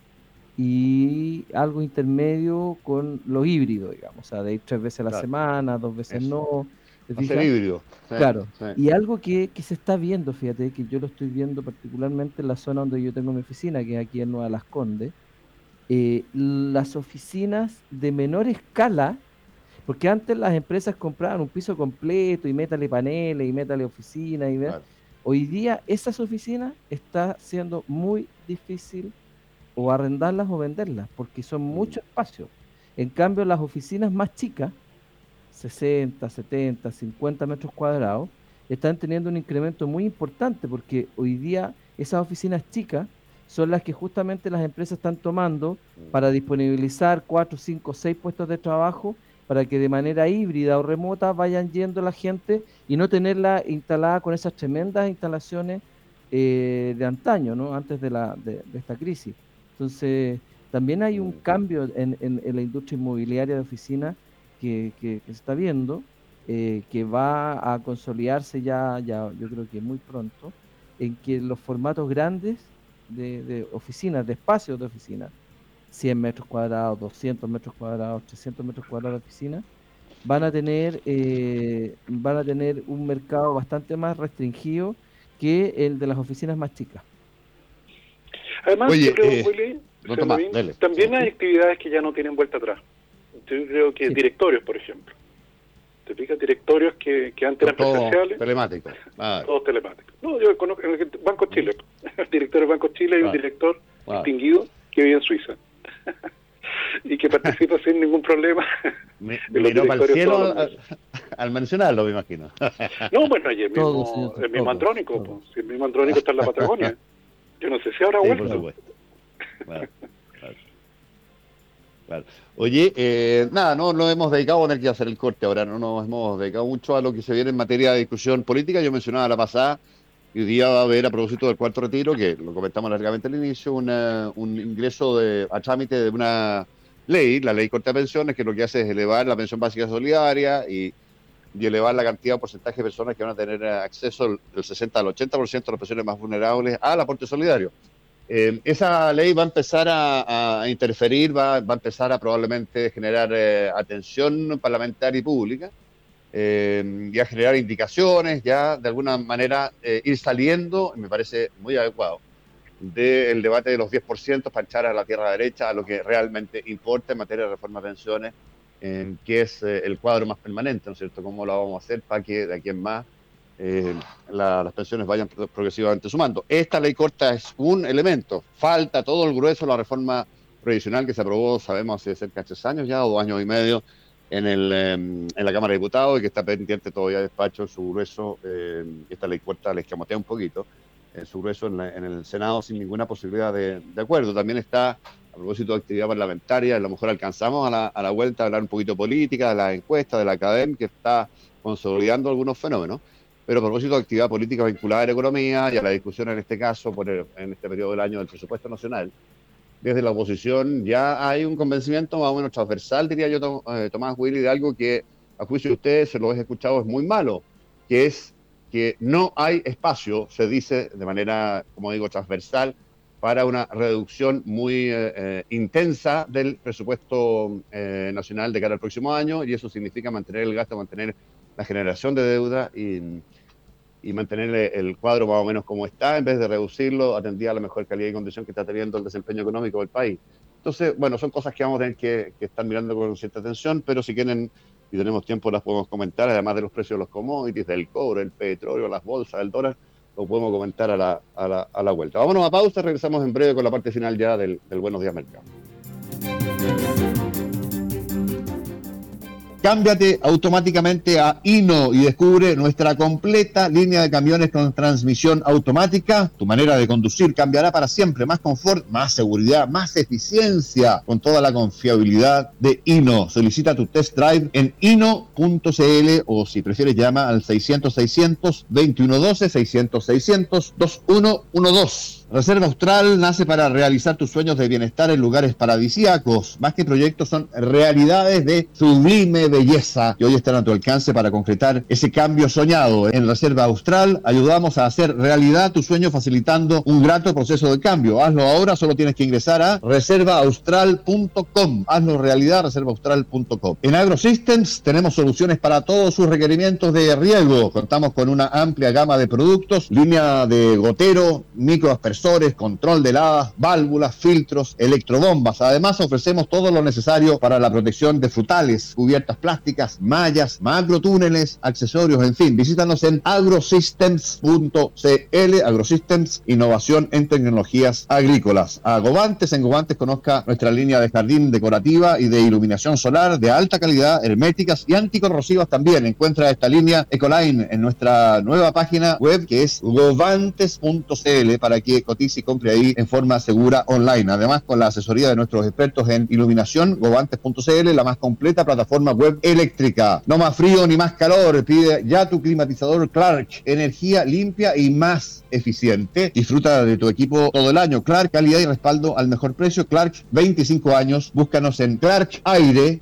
y algo intermedio con lo híbrido, digamos, o sea, de ir tres veces a la semana, dos veces no, híbrido. claro. Y algo que, se está viendo, fíjate, que yo lo estoy viendo particularmente en la zona donde yo tengo mi oficina, que es aquí en Nueva Las Condes, eh, las oficinas de menor escala, porque antes las empresas compraban un piso completo y métale paneles y métale oficinas y Hoy día esas oficinas está siendo muy difícil o arrendarlas o venderlas, porque son mm. mucho espacio. En cambio, las oficinas más chicas, 60, 70, 50 metros cuadrados, están teniendo un incremento muy importante porque hoy día esas oficinas chicas son las que justamente las empresas están tomando para disponibilizar 4, 5, 6 puestos de trabajo para que de manera híbrida o remota vayan yendo la gente y no tenerla instalada con esas tremendas instalaciones eh, de antaño, ¿no? antes de, la, de, esta crisis. Entonces, también hay un cambio en, la industria inmobiliaria de oficinas que, se está viendo, eh, que va a consolidarse ya, ya, yo creo que muy pronto, en que los formatos grandes de, oficinas, de espacios de oficinas, 100 metros cuadrados, 200 metros cuadrados, 300 metros cuadrados de oficina, van a tener eh, van a tener un mercado bastante más restringido que el de las oficinas más chicas. Además, yo creo, eh, también hay actividades que ya no tienen vuelta atrás. Yo creo que directorios, por ejemplo. Te fijas, directorios que, que antes eran presenciales. Telemáticos. Ah. Todos telemáticos. No, yo conozco en el Banco Chile. El director del Banco Chile hay un director distinguido que vive en Suiza. y que participa sin ningún problema. Me, miró para el cielo al, mencionarlo, me imagino. no, bueno, ayer mismo, el mismo Andrónico, si el mismo Andrónico está en la Patagonia. Yo no sé si habrá vuelto. Oye, eh, nada, no nos hemos dedicado a tener que hacer el corte ahora, no nos hemos dedicado mucho a lo que se viene en materia de discusión política. Yo mencionaba la pasada, y hoy día va a haber a propósito del cuarto retiro, que lo comentamos largamente al inicio, un ingreso de, a trámite de una ley, la ley corte de pensiones, que lo que hace es elevar la pensión básica solidaria y, elevar la cantidad o porcentaje de personas que van a tener acceso del 60 al 80% de las personas más vulnerables al aporte solidario. Eh, esa ley va a empezar a, interferir, va, a empezar a probablemente generar eh, atención parlamentaria y pública eh, y a generar indicaciones, ya de alguna manera ir saliendo, me parece muy adecuado, del debate de los 10% para echar a la tierra derecha a lo que realmente importa en materia de reforma de pensiones, que es el cuadro más permanente, ¿no es cierto? ¿Cómo lo vamos a hacer para que de aquí en más eh, las pensiones vayan progresivamente sumando. Esta ley corta es un elemento, falta todo el grueso de la reforma previsional que se aprobó, sabemos, hace cerca de tres años ya, o dos años y medio, en, el, em, en la Cámara de Diputados y que está pendiente todavía de despacho en su grueso, eh, esta ley cuarta les escamotea un poquito, en su grueso en, el Senado sin ninguna posibilidad de, acuerdo. También está, a propósito de actividad parlamentaria, a lo mejor alcanzamos a la, a la vuelta a hablar un poquito de política, de la encuesta, de la academia, que está consolidando algunos fenómenos. Pero a propósito de actividad política vinculada a la economía y a la discusión en este caso, por en este periodo del año del presupuesto nacional, desde la oposición ya hay un convencimiento más o menos transversal, diría yo, eh, Tomás Willy, de algo que a juicio de ustedes, se lo he escuchado, es muy malo, que es que no hay espacio, se dice de manera, como digo, transversal, para una reducción muy eh, eh, intensa del presupuesto nacional de cara al próximo año, y eso significa mantener el gasto, mantener la generación de deuda y y mantener el cuadro más o menos como está, en vez de reducirlo, atendía a la mejor calidad y condición que está teniendo el desempeño económico del país. Entonces, bueno, son cosas que vamos a tener que, estar mirando con cierta atención, pero si quieren y tenemos tiempo las podemos comentar, además de los precios de los commodities, del cobre, el petróleo, las bolsas, el dólar, lo podemos comentar a la, a la, a la vuelta. Vámonos a pausa, regresamos en breve con la parte final ya del, del Buenos Días Mercado. Cámbiate automáticamente a Ino y descubre nuestra completa línea de camiones con transmisión automática. Tu manera de conducir cambiará para siempre. Más confort, más seguridad, más eficiencia con toda la confiabilidad de Ino. Solicita tu test drive en ino.cl o si prefieres llama al 600 600 2112 600 600 2112. Reserva Austral nace para realizar tus sueños de bienestar en lugares paradisíacos. Más que proyectos, son realidades de sublime belleza que hoy están a tu alcance para concretar ese cambio soñado. En Reserva Austral ayudamos a hacer realidad tu sueño facilitando un grato proceso de cambio. Hazlo ahora, solo tienes que ingresar a reservaaustral.com. Hazlo realidad, reservaaustral.com. En AgroSystems tenemos soluciones para todos sus requerimientos de riego. Contamos con una amplia gama de productos, línea de gotero, microaspersores control de heladas, válvulas, filtros, electrobombas. Además, ofrecemos todo lo necesario para la protección de frutales, cubiertas plásticas, mallas, macrotúneles, accesorios, en fin. Visítanos en agrosystems.cl, Agrosystems, innovación en tecnologías agrícolas. A Govantes, en Govantes conozca nuestra línea de jardín decorativa y de iluminación solar de alta calidad, herméticas y anticorrosivas también. Encuentra esta línea Ecoline en nuestra nueva página web que es govantes.cl para que cotice y compre ahí en forma segura online. Además, con la asesoría de nuestros expertos en iluminación, govantes.cl, la más completa plataforma web eléctrica. No más frío ni más calor. Pide ya tu climatizador Clark. Energía limpia y más eficiente. Disfruta de tu equipo todo el año. Clark, calidad y respaldo al mejor precio. Clark, 25 años. Búscanos en clarkaire,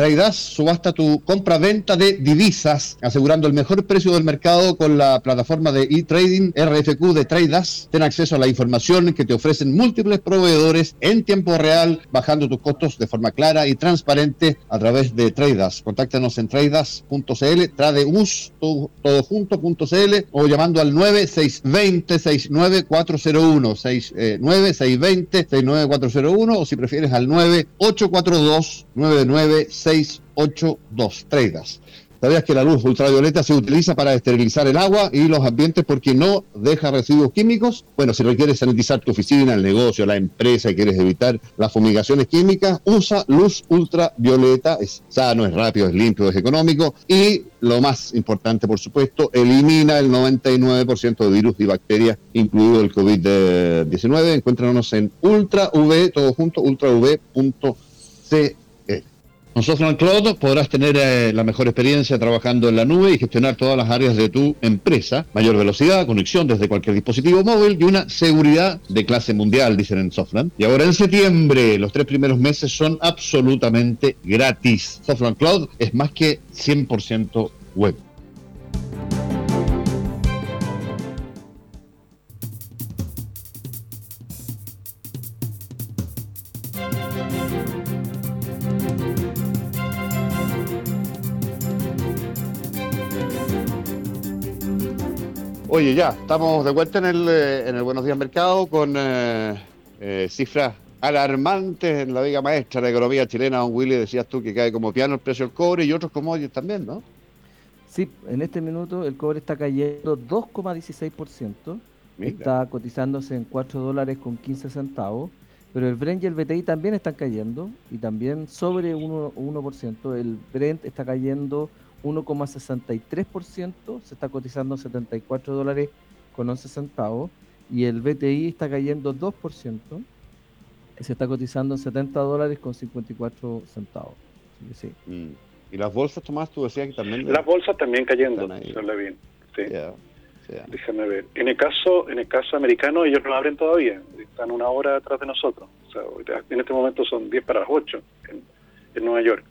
Traidas subasta tu compra-venta de divisas, asegurando el mejor precio del mercado con la plataforma de e-trading RFQ de Traidas. Ten acceso a la información que te ofrecen múltiples proveedores en tiempo real, bajando tus costos de forma clara y transparente a través de Traidas. Contáctanos en traidas.cl, tradeus, todo, junto.cl o llamando al 9620-69401, 69620-69401 o si prefieres al 9842 99 682 Treidas. ¿Sabías que la luz ultravioleta se utiliza para esterilizar el agua y los ambientes porque no deja residuos químicos? Bueno, si no quieres sanitizar tu oficina, el negocio, la empresa y quieres evitar las fumigaciones químicas, usa luz ultravioleta. Es sano, es rápido, es limpio, es económico y lo más importante, por supuesto, elimina el 99% de virus y bacterias, incluido el COVID-19. Encuéntranos en ultrav, todo junto. Con Software Cloud podrás tener eh, la mejor experiencia trabajando en la nube y gestionar todas las áreas de tu empresa. Mayor velocidad, conexión desde cualquier dispositivo móvil y una seguridad de clase mundial, dicen en Softland. Y ahora en septiembre, los tres primeros meses son absolutamente gratis. Software Cloud es más que 100% web. Oye, ya, estamos de vuelta en el, eh, en el Buenos Días Mercado con eh, eh, cifras alarmantes en la viga maestra de la economía chilena. Don Willy, decías tú que cae como piano el precio del cobre y otros commodities también, ¿no? Sí, en este minuto el cobre está cayendo 2,16%. Está cotizándose en 4 dólares con 15 centavos. Pero el Brent y el BTI también están cayendo y también sobre 1%. 1%. El Brent está cayendo 1,63%, se está cotizando 74 dólares con 11 centavos y el BTI está cayendo 2%, se está cotizando en 70 dólares con 54 centavos. Sí. Mm. ¿Y las bolsas, Tomás, tú decías que también? Las bolsas también cayendo, bien. Sí. Déjame ver. En el caso en el caso americano, ellos no abren todavía, están una hora atrás de nosotros. O sea, en este momento son 10 para las 8 en, en Nueva York.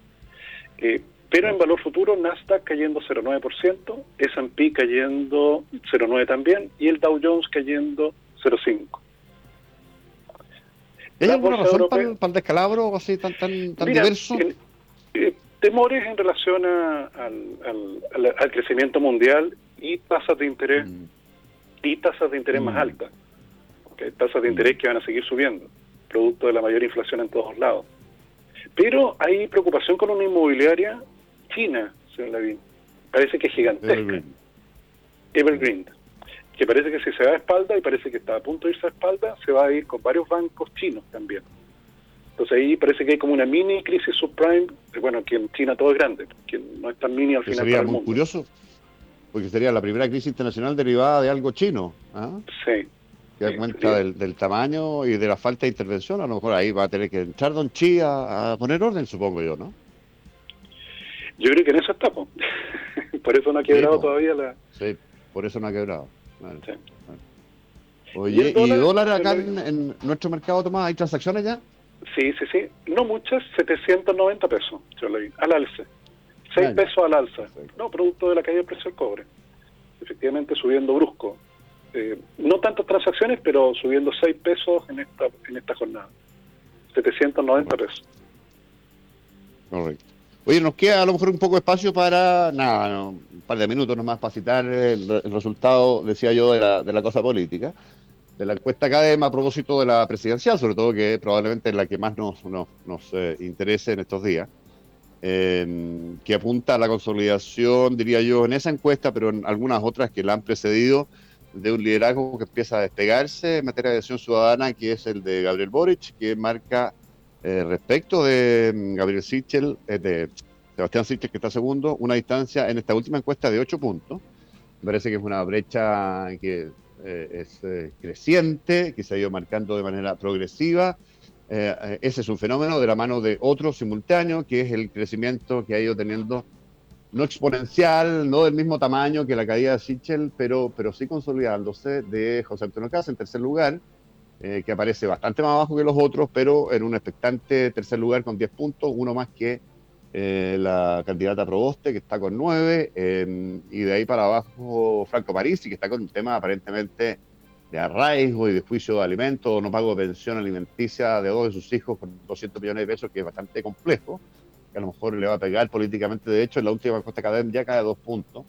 Eh, pero en valor futuro, Nasdaq cayendo 0,9%, S&P cayendo 0,9% también, y el Dow Jones cayendo 0,5%. ¿Hay alguna razón para, el descalabro así tan, tan, tan diverso? Eh, temores en relación al, crecimiento mundial y tasas de interés mm. y tasas de interés más mm. altas. Tasas de mm. interés que van a seguir subiendo, producto de la mayor inflación en todos lados. Pero hay preocupación con una inmobiliaria china, señor Lavín. Parece que es gigantesca. Evergreen. Que parece que si se va a espalda, y parece que está a punto de irse a espalda, se va a ir con varios bancos chinos también. Entonces ahí parece que hay como una mini crisis subprime, bueno, que en China todo es grande, que no es tan mini al final. Sería muy curioso, porque sería la primera crisis internacional derivada de algo chino. ¿ah? Sí. Que da cuenta del, tamaño y de la falta de intervención, a lo mejor ahí va a tener que entrar Don Chi a poner orden, supongo yo, ¿no? Yo creo que en eso está, por eso no ha quebrado todavía la... Sí, por eso no ha quebrado. Oye, ¿y, dólar, acá en, nuestro mercado, Tomás, hay transacciones ya? Sí, sí, sí. No muchas, 790 pesos, yo leí, al alza. 6 pesos al alza. No, producto de la caída del precio del cobre. Efectivamente subiendo brusco. Eh, no tantas transacciones, pero subiendo 6 pesos en esta, en esta jornada. 790 pesos. Correcto. Oye, nos queda a lo mejor un poco de espacio para, nada, un par de minutos nomás para citar el, resultado, decía yo, de la, cosa política, de la encuesta académica a propósito de la presidencial, sobre todo que probablemente es la que más nos, nos, eh, interese en estos días, em, que apunta a la consolidación, diría yo, en esa encuesta, pero en algunas otras que la han precedido, de un liderazgo que empieza a despegarse en materia de acción ciudadana, que es el de Gabriel Boric, que marca eh, respecto de mm, Gabriel Sichel, eh, de Sebastián Sichel, que está segundo, una distancia en esta última encuesta de 8 puntos. Me parece que es una brecha que eh, es creciente, que se ha ido marcando de manera progresiva. ese es un fenómeno de la mano de otro simultáneo, que es el crecimiento que ha ido teniendo, no exponencial, no del mismo tamaño que la caída de Sichel, pero, pero sí consolidándose de José Antonio Casa en tercer lugar, eh, que aparece bastante más abajo que los otros, pero en un expectante tercer lugar con 10 puntos, uno más que eh, la candidata Proboste, que está con 9, em, y de ahí para abajo Franco Parisi, que está con un tema aparentemente de arraigo y de juicio de alimentos, no pago pensión alimenticia de dos de sus hijos con 200 millones de pesos, que es bastante complejo, que a lo mejor le va a pegar políticamente. De hecho, en la última encuesta académica ya cae dos puntos,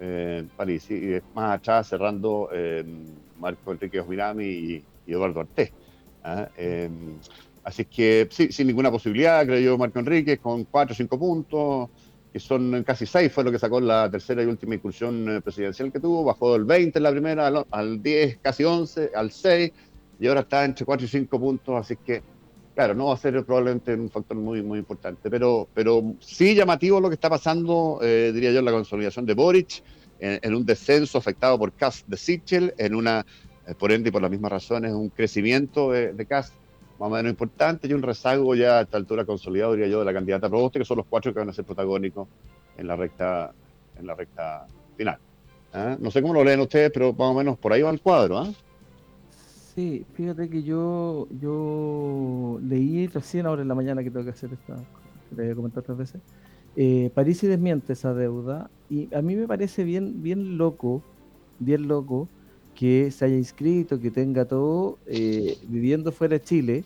eh, Parisi, y más atrás cerrando em, Marco Enrique Osmirami y y Eduardo Artés. ¿ah? Em, así que sí, sin ninguna posibilidad, creo yo, Marco Enrique, con cuatro o cinco puntos, que son casi seis, fue lo que sacó la tercera y última incursión eh, presidencial que tuvo, bajó del 20 en la primera, al, 10, casi 11, al 6, y ahora está entre 4 y 5 puntos, así que, claro, no va a ser probablemente un factor muy, muy importante, pero, pero sí llamativo lo que está pasando, eh, diría yo, en la consolidación de Boric, en, un descenso afectado por Kass de Sichel, en una eh, por ende y por las mismas razones, un crecimiento de, de CAS más o menos importante y un rezago ya a esta altura consolidado, diría yo, de la candidata Proboste, que son los cuatro que van a ser protagónicos en la recta, en la recta final. ¿Ah? No sé cómo lo leen ustedes, pero más o menos por ahí va el cuadro. ¿ah? Sí, fíjate que yo yo leí recién ahora en la mañana que tengo que hacer esta, que te había comentado otras veces. Eh, París y desmiente esa deuda y a mí me parece bien bien loco, bien loco que se haya inscrito, que tenga todo, eh, viviendo fuera de Chile,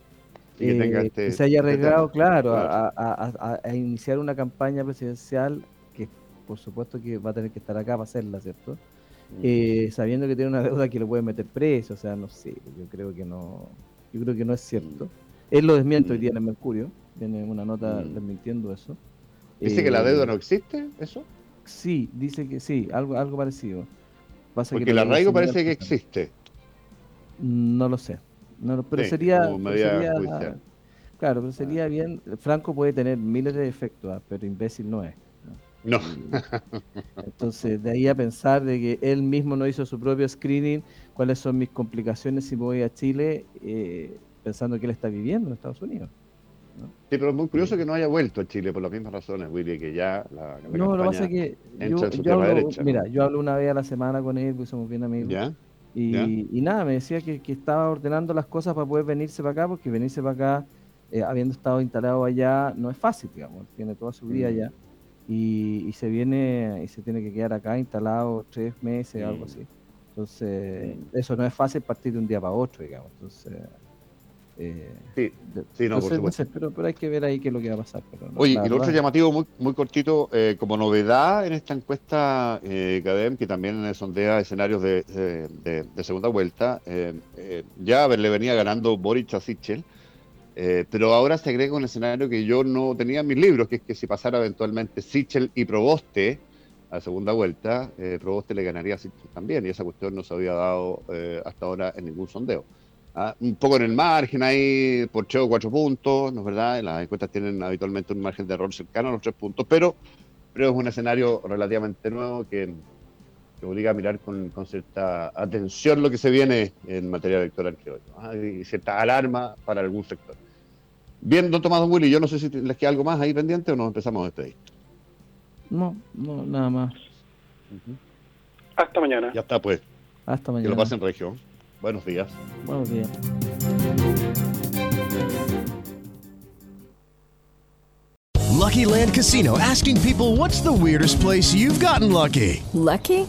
que, eh, este se haya este arriesgado, claro, A, iniciar una campaña presidencial que por supuesto que va a tener que estar acá para hacerla, ¿cierto? Mm. Eh, sabiendo que tiene una deuda que lo puede meter preso, o sea, no sé, yo creo que no, yo creo que no es cierto. Mm. Él lo desmiente hoy día en el Mercurio, tiene una nota mm. desmintiendo eso. ¿Dice que la deuda no existe, eso? Sí, dice que sí, algo, algo parecido. Porque el arraigo parece que existe. No lo sé. No, pero Sí, sería, como pero medida sería- judicial. claro, pero sería bien. Franco puede tener miles de defectos, ah, pero imbécil no es. No, Entonces, de ahí a pensar de que él mismo no hizo su propio screening, cuáles son mis complicaciones si me voy a Chile, eh, pensando que él está viviendo en Estados Unidos. Sí, pero es muy curioso que no haya vuelto a Chile por las mismas razones, Willy, que ya la, la No, lo que pasa es que entra yo, en su yo tierra hablo, derecha, ¿no? mira, yo hablo una vez a la semana con él, porque somos bien amigos. ¿Ya? Y, ¿Ya? y nada, me decía que, que estaba ordenando las cosas para poder venirse para acá, porque venirse para acá, eh, habiendo estado instalado allá, no es fácil, digamos. Tiene toda su vida Mm. allá. Y, y se viene y se tiene que quedar acá instalado tres meses, algo Mm. así. Entonces, Mm. eso no es fácil partir de un día para otro, digamos. Entonces, eh, Sí, sí, no, por supuesto. sé, pero, pero hay que ver ahí qué es lo que va a pasar. Pero no, Oye, y lo otro llamativo, muy, muy cortito, eh, como novedad en esta encuesta eh, CADEM, que también eh, sondea escenarios de, de- de- de segunda vuelta, eh, ya le venía ganando Boric a Sichel, pero ahora se agrega un escenario que yo no tenía en mis libros, que es que si pasara eventualmente Sichel y Proboste a segunda vuelta, Proboste le ganaría a Sichel también, y esa cuestión no se había dado eh, hasta ahora en ningún sondeo. Ah, un poco en el margen ahí, por Cheo cuatro puntos, ¿no es verdad? Las encuestas tienen habitualmente un margen de error cercano a los tres puntos, pero, pero es un escenario relativamente nuevo que, que obliga a mirar con, con cierta atención lo que se viene en materia electoral, creo yo, ¿ah? y cierta alarma para algún sector. Bien, don Tomás Don Willy, yo no sé si les queda algo más ahí pendiente o nos empezamos a despedir. No, no, nada más. Hasta mañana. Ya está, pues, Hasta que mañana. lo pasen región. Buenos días. Buenos días. Lucky Land Casino asking people what's the weirdest place you've gotten lucky? Lucky?